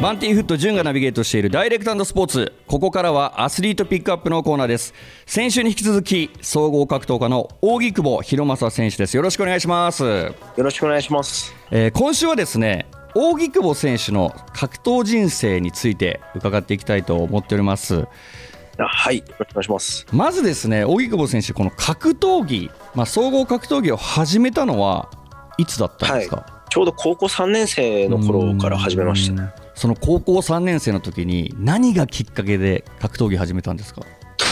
バンティーフット潤がナビゲートしているダイレクトスポーツ。ここからはアスリートピックアップのコーナーです。先週に引き続き総合格闘家の扇久保博正選手です。よろしくお願いします。よろしくお願いします、えー、今週はですね扇久保選手の格闘人生について伺っていきたいと思っております。はいよろしくお願いします。まずですね扇久保選手この格闘技まあ総合格闘技を始めたのはいつだったんですか、はいちょうど高校3年生の頃から始めましたねその高校3年生の時に何がきっかけで格闘技始めたんですか？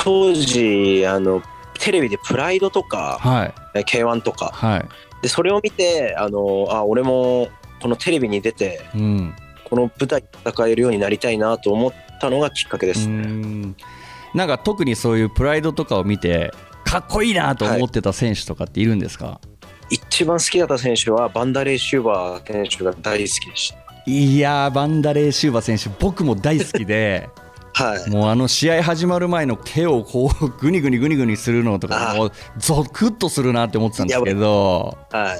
当時あのテレビでプライドとか、はい、K1 とか、はい、でそれを見てあのあ俺もこのテレビに出て、うん、この舞台戦えるようになりたいなと思ったのがきっかけですね。なんか特にそういうプライドとかを見てかっこいいなと思ってた選手とかっているんですか、はい、一番好きだった選手はバンダレー・シューバー選手が大好きでした。いやバンダレー・シューバ選手僕も大好きで はい、もうあの試合始まる前の手をこうグニグニグニグニするのとかもうゾクッとするなって思ってたんですけど、はい、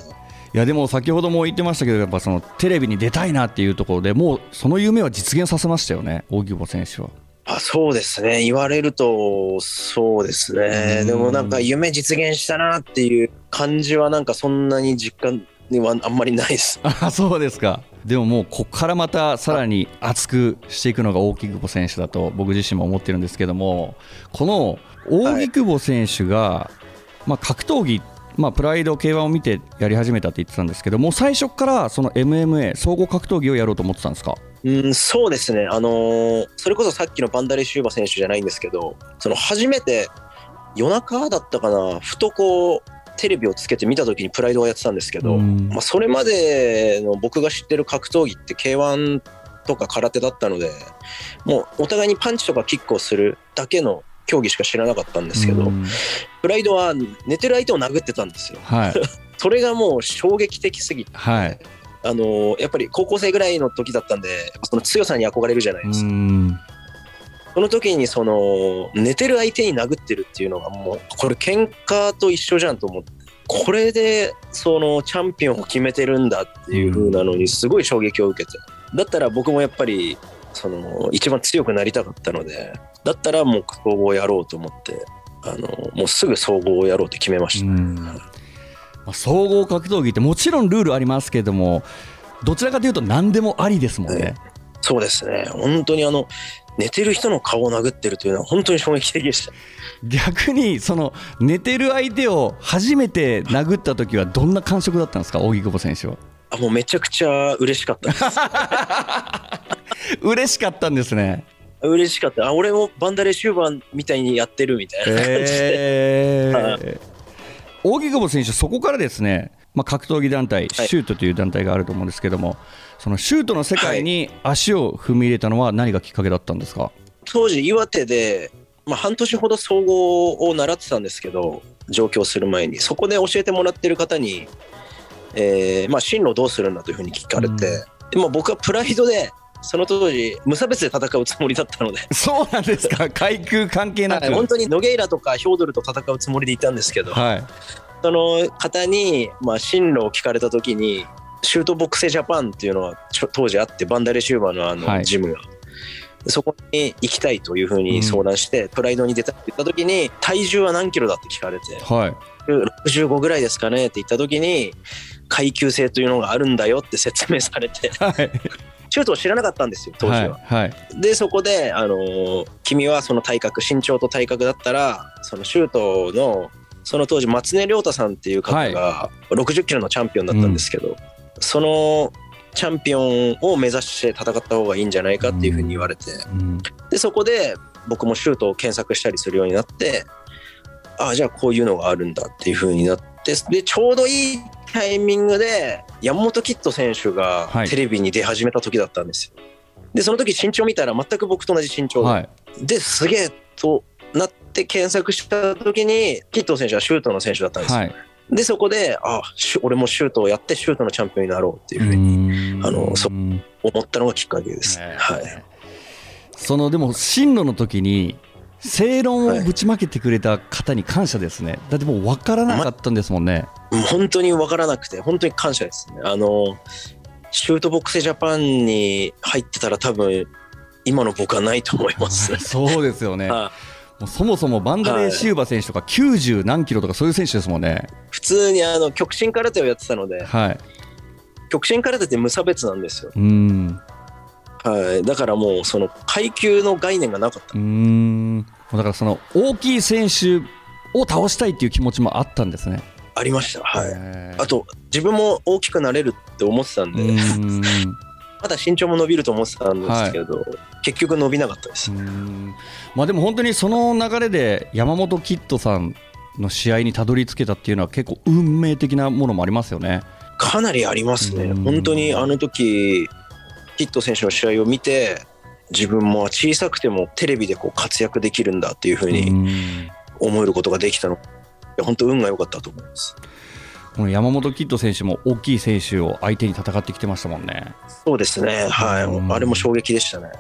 いやでも先ほども言ってましたけどやっぱそのテレビに出たいなっていうところでもうその夢は実現させましたよね大久保選手は。あそうですね。言われるとそうですね。でもなんか夢実現したなっていう感じはなんかそんなに実感にはあんまりないです。あそうですかでももうここからまたさらに熱くしていくのが大木久保選手だと僕自身も思ってるんですけどもこの大木久保選手が、まあ、格闘技まあ、プライド K1 を見てやり始めたって言ってたんですけども最初からその MMA 総合格闘技をやろうと思ってたんですか？うんそうですね、あのー、それこそさっきのバンダレシューバ選手じゃないんですけどその初めて夜中だったかなふとこうテレビをつけて見た時にプライドをやってたんですけど、まあ、それまでの僕が知ってる格闘技って K1 とか空手だったのでもうお互いにパンチとかキックをするだけの競技しか知らなかったんですけど、プライドは寝てる相手を殴ってたんですよ。はい、それがもう衝撃的すぎて、はい、あのやっぱり高校生ぐらいの時だったんでその強さに憧れるじゃないですか。その時にその寝てる相手に殴ってるっていうのがもうこれ喧嘩と一緒じゃんと思ってこれでそのチャンピオンを決めてるんだっていう風なのにすごい衝撃を受けて。だったら僕もやっぱりその一番強くなりたかったのでだったらもう総合をやろうと思ってあのもうすぐ総合をやろうって決めました、総合格闘技ってもちろんルールありますけれどもどちらかというと何でもありですもんね、そうですね。本当にあの寝てる人の顔を殴ってるというのは本当に衝撃的でした。逆にその寝てる相手を初めて殴った時はどんな感触だったんですか？荻久保選手は。あもうめちゃくちゃ嬉しかったです。嬉しかったんですね。嬉しかった。あ俺もバンダレシューバーみたいにやってるみたいな感じで、えー、荻久保選手そこからですね、まあ、格闘技団体、シュートという団体があると思うんですけども、そのシュートの世界に足を踏み入れたのは何がきっかけだったんですか？当時岩手で、まあ、半年ほど総合を習ってたんですけど上京する前に。そこで教えてもらってる方に、えーまあ、進路どうするんだというふうに聞かれて、うん、でも僕はプライドでその当時無差別で戦うつもりだったので。そうなんですか。階級関係なく、はい、本当にノゲイラとかヒョードルと戦うつもりでいたんですけど、はい、その方に、まあ、進路を聞かれた時にシュートボックスジャパンっていうのは当時あってバンダレシューバーのあのジムが、はい、そこに行きたいというふうに相談して、うん、プライドに出たって言った時に体重は何キロだって聞かれて、はい、65ぐらいですかねって言った時に階級制というのがあるんだよって説明されて、はい、シュートを知らなかったんですよ当時は。はい。はい、でそこで、あのー、君はその体格身長と体格だったらそのシュートのその当時松根亮太さんっていう方が60キロのチャンピオンだったんですけど、うん、そのチャンピオンを目指して戦った方がいいんじゃないかっていうふうに言われて、うん、でそこで僕もシュートを検索したりするようになってああじゃあこういうのがあるんだっていうふうになってでちょうどいいタイミングで山本キッド選手がテレビに出始めた時だったんですよ。でその時身長見たら全く僕と同じ身長で、はい、ですげえとなって検索した時にキッド選手はシュートの選手だったんですよ。はい、でそこであ俺もシュートをやってシュートのチャンピオンになろうっていうふうにあのそ思ったのがきっかけです。はい、そのでも進路の時に正論をぶちまけてくれた方に感謝ですね、はい、だってもう分からなかったんですもんね、ま、本当に分からなくて本当に感謝ですね。あのシュートボックスジャパンに入ってたら多分今の僕はないと思います。そうですよね。もうそもそもバンダレー・シューバ選手とか90何キロとかそういう選手ですもんね。普通にあの極真空手をやってたので、はい、極真空手って無差別なんですよ。うん。はい、だからもうその階級の概念がなかった。うん。だからその大きい選手を倒したいっていう気持ちもあったんですね。ありました。はい。あと自分も大きくなれるって思ってたんでまだ身長も伸びると思ってたんですけど、はい、結局伸びなかったです。まあでも本当にその流れで山本キッドさんの試合にたどり着けたっていうのは結構運命的なものもありますよね。かなりありますね。本当にあの時キッド選手の試合を見て自分も小さくてもテレビでこう活躍できるんだっていうふうに思えることができたの本当運が良かったと思いますこの山本キッド選手も大きい選手を相手に戦ってきてましたもんね。そうですね。はい。あれも衝撃でしたね。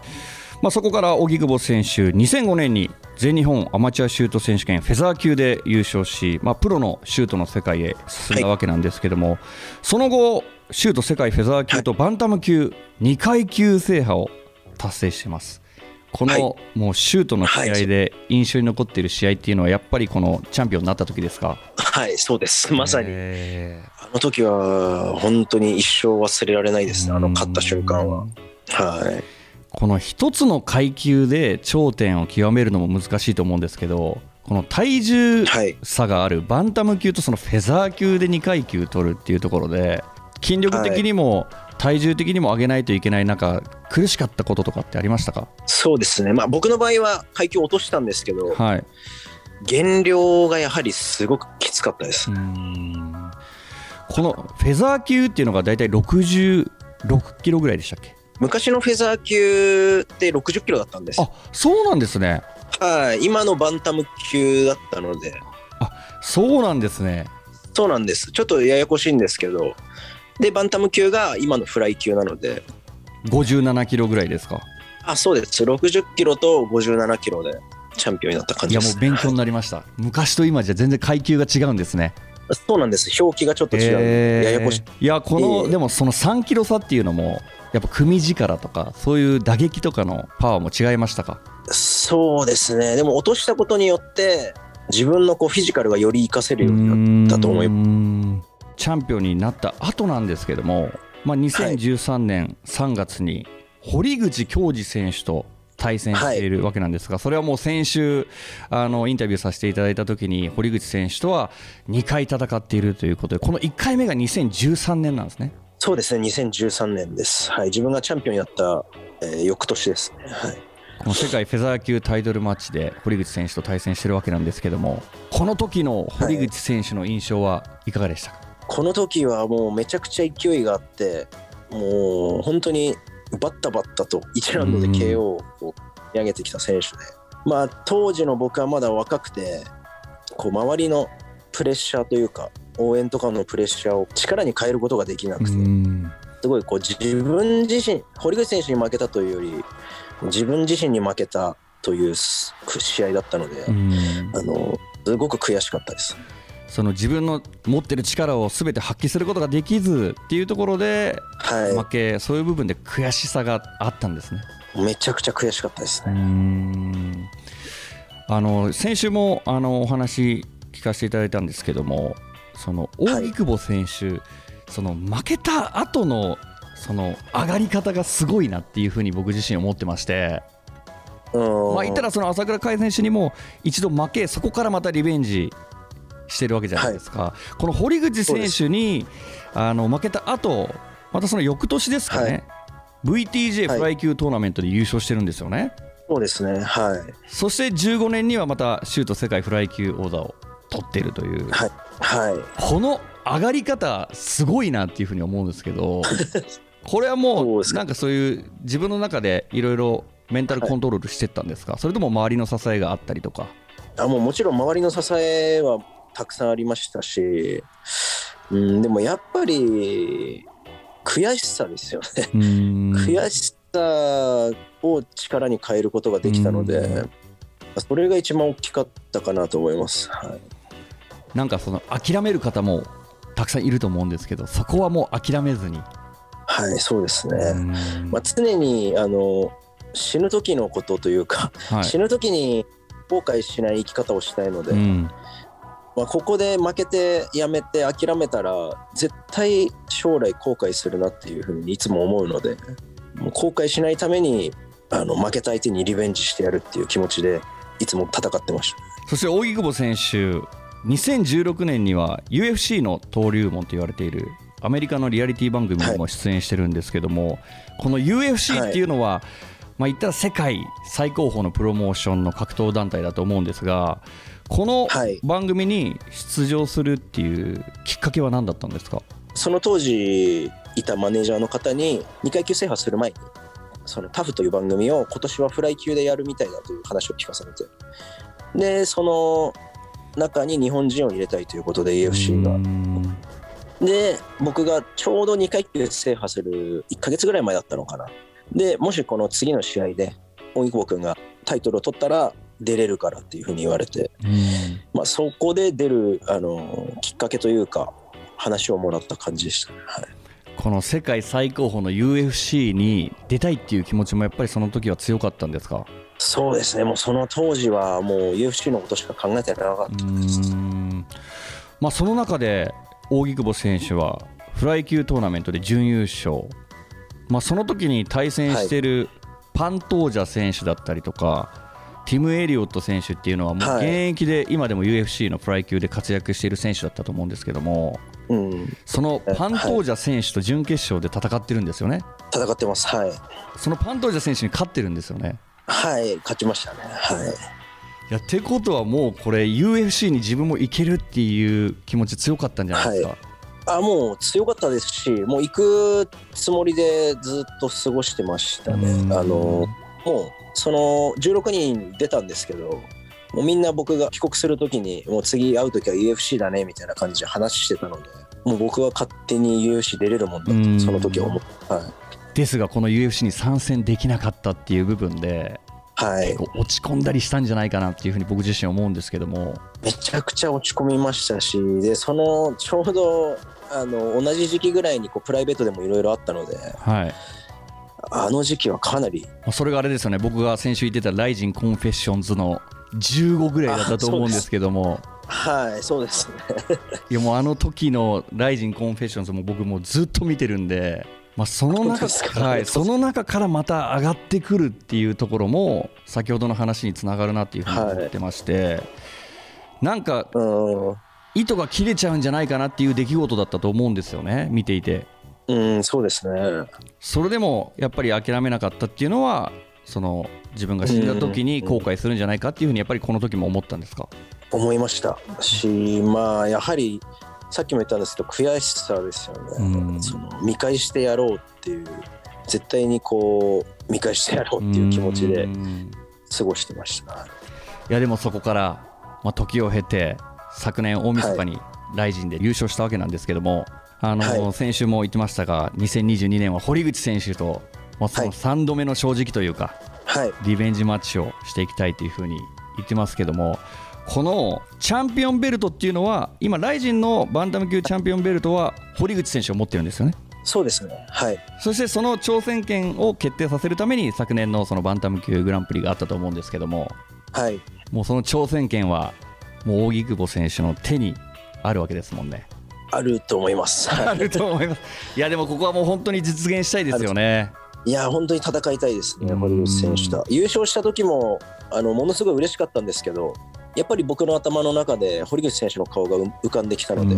まあ、そこから荻久保選手2005年に全日本アマチュアシュート選手権フェザー級で優勝し、まあ、プロのシュートの世界へ進んだわけなんですけども、はい、その後シュート世界フェザー級とバンタム級2階級制覇を達成しています。この、はい、もうシュートの試合で印象に残っている試合っていうのはやっぱりこのチャンピオンになった時ですか？はいそうです。まさに。あの時は本当に一生忘れられないです。ねあの勝った瞬間は。はい。この一つの階級で頂点を極めるのも難しいと思うんですけどこの体重差があるバンタム級とそのフェザー級で2階級取るっていうところで筋力的にも体重的にも上げないといけない中苦しかったこととかってありましたか？そうですね、まあ、僕の場合は階級落としたんですけど、はい、減量がやはりすごくきつかったです。このフェザー級っていうのが大体66キロぐらいでしたっけ？昔のフェザー級って60キロだったんですあそうなんですね。はい。今のバンタム級だったので。あそうなんですね。そうなんです。ちょっとややこしいんですけど。でバンタム級が今のフライ級なので。57キロぐらいですか？あそうです。60キロと57キロでチャンピオンになった感じです。いやもう勉強になりました、はい、昔と今じゃ全然階級が違うんですね。そうなんです。表記がちょっと違う、えー、ややこしい。いやこの、えー、でもその3キロ差っていうのもやっぱ組力とかそういう打撃とかのパワーも違いましたか？そうですね。でも落としたことによって自分のこうフィジカルがより活かせるようになったと思います。チャンピオンになった後なんですけども、まあ、2013年3月に堀口恭司選手と対戦しているわけなんですが、それはもう先週あのインタビューさせていただいた時に堀口選手とは2回戦っているということでこの1回目が2013年なんですね。そうですね。2013年です、はい、自分がチャンピオンになった、えー、翌年ですね、はい、この世界フェザー級タイトルマッチで堀口選手と対戦してるわけなんですけどもこの時の堀口選手の印象はいかがでしたか、この時はもうめちゃくちゃ勢いがあってもう本当にバッタバッタと1ラウンドで KO を上げてきた選手で、まあ当時の僕はまだ若くてこう周りのプレッシャーというか応援とかのプレッシャーを力に変えることができなくてすごいこう自分自身堀口選手に負けたというより自分自身に負けたという試合だったのであのすごく悔しかったです。その自分の持ってる力をすべて発揮することができずっていうところで負け、はい、そういう部分で悔しさがあったんですね。めちゃくちゃ悔しかったですね。あの先週もあのお話聞かせていただいたんですけどもその大木久保選手、はい、その負けた後のその上がり方がすごいなっていうふうに僕自身思ってまして。まあ、言ったらその朝倉海選手にも一度負けそこからまたリベンジしてるわけじゃないですか、はい、この堀口選手にあの負けた後またその翌年ですかね、はい、VTJ フライ級トーナメントで優勝してるんですよね。そうですね、はい、そして15年にはまたシュート世界フライ級王座を取っているという、はい。はい、この上がり方すごいなっていうふうに思うんですけど これはもうなんかそういう自分の中でいろいろメンタルコントロールしてったんですか、はい、それとも周りの支えがあったりとか？あもうもちろん周りの支えはたくさんありましたし、うん、でもやっぱり悔しさですよね。悔しさを力に変えることができたのでそれが一番大きかったかなと思います、はい、なんかその諦める方もたくさんいると思うんですけどそこはもう諦めずに。はいそうですね、まあ、常にあの死ぬ時のことというか、はい、死ぬ時に後悔しない生き方をしたいので、うん、まあ、ここで負けてやめて諦めたら絶対将来後悔するなっていうふうにいつも思うのでもう後悔しないためにあの負けた相手にリベンジしてやるっていう気持ちでいつも戦ってました。そして扇久保選手2016年には UFC の登竜門と言われているアメリカのリアリティ番組にも出演してるんですけども、はい、この UFC っていうのは、はい、まあ、言ったら世界最高峰のプロモーションの格闘団体だと思うんですがこの番組に出場するっていうきっかけは何だったんですか？その当時いたマネージャーの方に2階級制覇する前にそのタフという番組を今年はフライ級でやるみたいだという話を聞かされてでその中に日本人を入れたいということで AFC が。で僕がちょうど2階級制覇する1か月ぐらい前だったのかな。でもしこの次の試合で荻久保君がタイトルを取ったら出れるからっていうふうに言われて、まあ、そこで出るあのきっかけというか話をもらった感じでした、ね、はい、この世界最高峰の UFC に出たいっていう気持ちもやっぱりその時は強かったんですか？そうですね。もうその当時はもう UFC のことしか考えてなかった。ですまあ、その中で扇久保選手はフライ級トーナメントで準優勝、まあ、その時に対戦してい。るパントージャ選手だったりとか、ティム・エリオット選手っていうのはもう現役で今でも UFC のフライ級で活躍している選手だったと思うんですけども、うん、そのパントージャ選手と準決勝で戦ってるんですよね？戦ってます、はい。そのパントージャ選手に勝ってるんですよね？はい、勝ちましたね。はい。いやってことはもうこれ UFC に自分も行けるっていう気持ち強かったんじゃないですか？はいあもう強かったですしもう行くつもりでずっと過ごしてましたね。あのもうその16人出たんですけどもうみんな僕が帰国する時にもう次会う時は UFC だねみたいな感じで話してたのでもう僕は勝手に UFC 出れるもんだとその時は思って、はい、ですがこの UFC に参戦できなかったっていう部分で、はい、落ち込んだりしたんじゃないかなっていうふうに僕自身思うんですけども。めちゃくちゃ落ち込みましたしでそのちょうどあの同じ時期ぐらいにこうプライベートでもいろいろあったので、はい、あの時期はかなり。それがあれですよね。僕が先週言ってた「RIZIN CONFESSIONS」の15ぐらいだったと思うんですけども。はいそうですね。いやもうあの時の「RIZIN CONFESSIONS」も僕もずっと見てるんでまあ、その中はい、その中からまた上がってくるっていうところも先ほどの話につながるなっていうふうに思ってまして、はい、なんか糸が切れちゃうんじゃないかなっていう出来事だったと思うんですよね見ていて。うんそうですね。それでもやっぱり諦めなかったっていうのはその自分が死んだ時に後悔するんじゃないかっていうふうにやっぱりこの時も思ったんですか？思いました。しまあやはりさっきも言ったんですけど悔しさですよね、うん、その見返してやろうっていう絶対にこう見返してやろうっていう気持ちで過ごしてました、いやでもそこから、まあ、時を経て昨年大晦日にライジンで優勝したわけなんですけども、あの、はい、先週も言ってましたが2022年は堀口選手と、まあ、その3度目の正直というか、はい、リベンジマッチをしていきたいというふうに言ってますけどもこのチャンピオンベルトっていうのは今、ライジンのバンタム級チャンピオンベルトは堀口選手を持ってるんですよね。そうですね、はい、そしてその挑戦権を決定させるために昨年のそのバンタム級グランプリがあったと思うんですけども、はい、もうその挑戦権はもう扇久保選手の手にあるわけですもんね。あると思います。あると思います。いやでもここはもう本当に実現したいですよね。いや本当に戦いたいですね、堀口選手と。優勝した時もあのものすごい嬉しかったんですけど、やっぱり僕の頭の中で堀口選手の顔が浮かんできたので、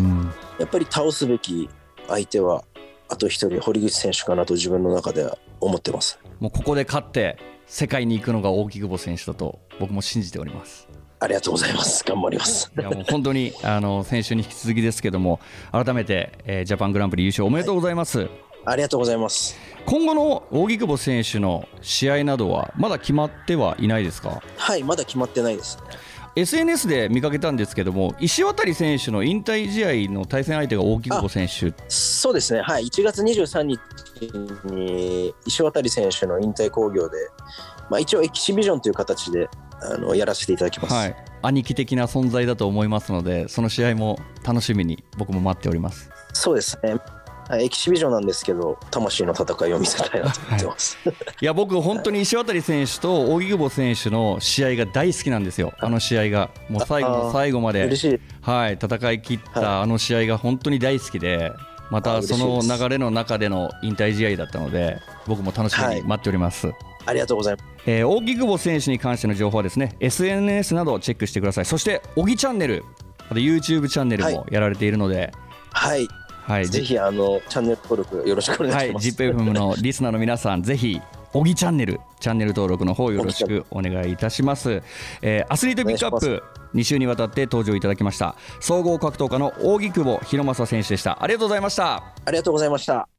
やっぱり倒すべき相手はあと一人堀口選手かなと自分の中では思ってますもうここで勝って世界に行くのが大木久保選手だと僕も信じておりますありがとうございます。頑張ります。いやもう本当にあの先週に引き続きですけども改めて、えー、ジャパングランプリ優勝おめでとうございます、はい、ありがとうございます。今後の扇久保選手の試合などはまだ決まってはいないですか？はいまだ決まってないです。ね SNS で見かけたんですけども石渡選手の引退試合の対戦相手が大木久保選手。そうですね、はい、1月23日に石渡選手の引退興行で、まあ、一応エキシビジョンという形であのやらせていただきます、はい、兄貴的な存在だと思いますのでその試合も楽しみに僕も待っております。そうですね。エキシビジョンなんですけど魂の戦いを見せたいなと思ってます、はい、いや僕本当に石渡選手と荻久保選手の試合が大好きなんですよ。あの試合が。もう最後の最後まで。はい。戦い切ったあの試合が本当に大好きでまたその流れの中での引退試合だったので僕も楽しみに待っております、はい、ありがとうございます、えー、荻久保選手に関しての情報はですね SNS などをチェックしてくださいそして荻チャンネルあと YouTube チャンネルもやられているのではい、はい、ぜひあのチャンネル登録よろしくお願いします。はい、ZIPFM の リスナーの皆さん、ぜひ小木チャンネルチャンネル登録の方よろしくお願いいたします。えー、アスリートピックアップ2週にわたって登場いただきました総合格闘家の扇久保博正選手でした。ありがとうございました。ありがとうございました。